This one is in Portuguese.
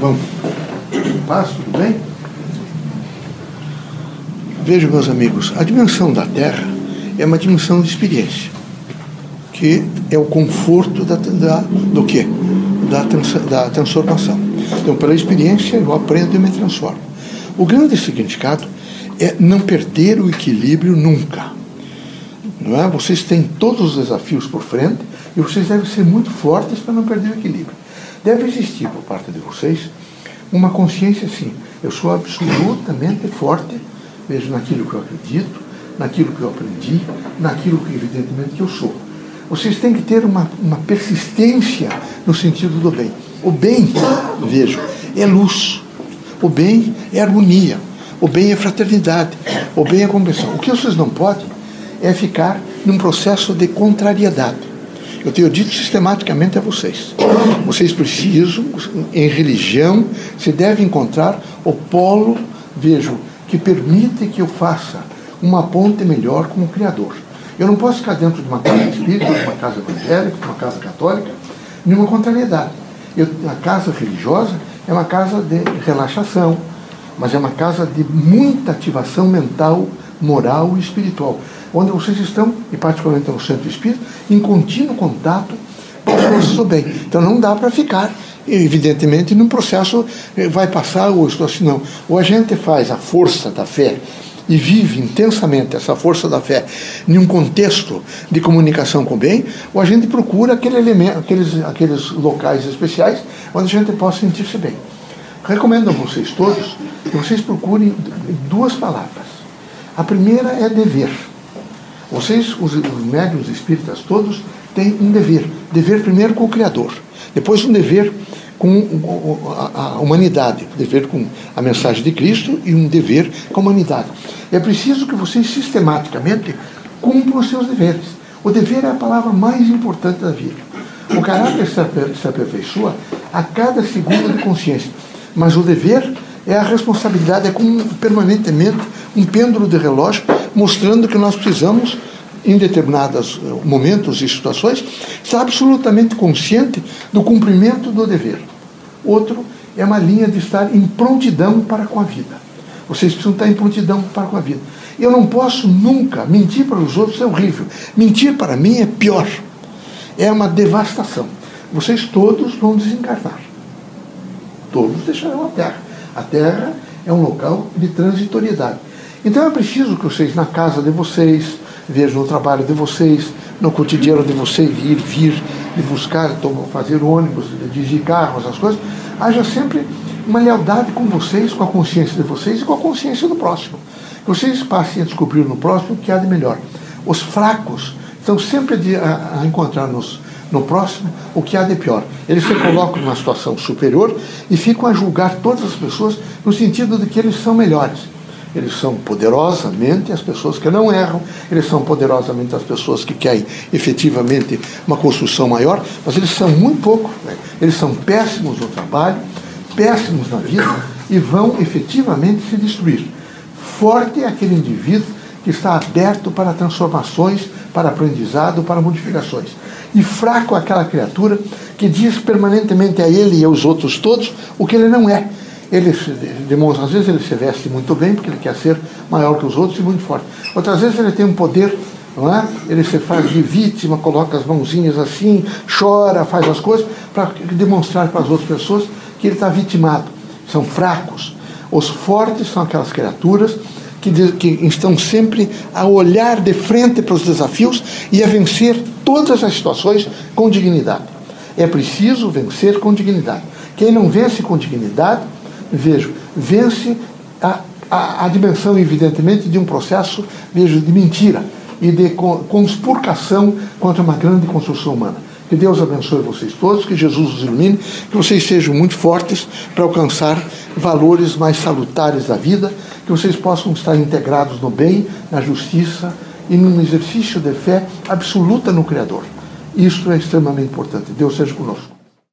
Bom, paz, tudo bem? Vejam, meus amigos, a dimensão da Terra é uma dimensão de experiência, que é o conforto da, da do quê? Da, trans, da transformação. Então, pela experiência, eu aprendo e me transformo. O grande significado é não perder o equilíbrio nunca. Não é? Vocês têm todos os desafios por frente e vocês devem ser muito fortes para não perder o equilíbrio. Deve existir por parte de vocês uma consciência assim: eu sou absolutamente forte, vejo naquilo que eu acredito, naquilo que eu aprendi, naquilo que evidentemente que eu sou. Vocês têm que ter uma, uma persistência no sentido do bem. O bem, vejo, é luz. O bem é harmonia. O bem é fraternidade. O bem é compreensão. O que vocês não podem é ficar num processo de contrariedade. Eu tenho dito sistematicamente a vocês. Vocês precisam, em religião, se deve encontrar o polo, vejo, que permite que eu faça uma ponte melhor com o Criador. Eu não posso ficar dentro de uma casa espírita, de uma casa evangélica, de uma casa católica, nenhuma contrariedade. Eu, a casa religiosa é uma casa de relaxação, mas é uma casa de muita ativação mental, moral e espiritual onde vocês estão, e particularmente no centro espírita, em contínuo contato com as forças do bem. Então não dá para ficar, evidentemente, num processo eh, vai passar ou estou assim, não. Ou a gente faz a força da fé e vive intensamente essa força da fé em um contexto de comunicação com o bem, ou a gente procura aquele elemento, aqueles, aqueles locais especiais onde a gente possa sentir-se bem. Recomendo a vocês todos que vocês procurem duas palavras. A primeira é dever. Vocês, os, os médios espíritas todos, têm um dever. Dever primeiro com o Criador, depois um dever com a humanidade, um dever com a mensagem de Cristo e um dever com a humanidade. É preciso que vocês sistematicamente cumpram os seus deveres. O dever é a palavra mais importante da vida. O caráter se aperfeiçoa a cada segundo de consciência, mas o dever é a responsabilidade, é como permanentemente um pêndulo de relógio mostrando que nós precisamos, em determinados eh, momentos e situações, estar absolutamente consciente do cumprimento do dever. Outro é uma linha de estar em prontidão para com a vida. Vocês precisam estar em prontidão para com a vida. Eu não posso nunca mentir para os outros, é horrível. Mentir para mim é pior. É uma devastação. Vocês todos vão desencarnar. Todos deixarão a Terra. A Terra é um local de transitoriedade. Então é preciso que vocês, na casa de vocês, vejam o trabalho de vocês, no cotidiano de vocês, ir, vir, de buscar, fazer ônibus, dirigir carros, as coisas, haja sempre uma lealdade com vocês, com a consciência de vocês e com a consciência do próximo. Que vocês passem a descobrir no próximo o que há de melhor. Os fracos estão sempre a, a encontrar nos, no próximo o que há de pior. Eles se colocam numa situação superior e ficam a julgar todas as pessoas no sentido de que eles são melhores eles são poderosamente as pessoas que não erram, eles são poderosamente as pessoas que querem efetivamente uma construção maior, mas eles são muito pouco, né? eles são péssimos no trabalho, péssimos na vida e vão efetivamente se destruir. Forte é aquele indivíduo que está aberto para transformações, para aprendizado, para modificações. E fraco aquela criatura que diz permanentemente a ele e aos outros todos o que ele não é ele demonstra, às vezes ele se veste muito bem, porque ele quer ser maior que os outros e muito forte. Outras vezes ele tem um poder, é? ele se faz de vítima, coloca as mãozinhas assim, chora, faz as coisas, para demonstrar para as outras pessoas que ele está vitimado. São fracos. Os fortes são aquelas criaturas que, que estão sempre a olhar de frente para os desafios e a vencer todas as situações com dignidade. É preciso vencer com dignidade. Quem não vence com dignidade, vejo, vence a, a, a, dimensão, evidentemente, de um processo, vejo, de mentira e de conspurcação contra uma grande construção humana. Que Deus abençoe vocês todos, que Jesus os ilumine, que vocês sejam muito fortes para alcançar valores mais salutares da vida, que vocês possam estar integrados no bem, na justiça e num exercício de fé absoluta no Criador. Isto é extremamente importante. Deus seja conosco.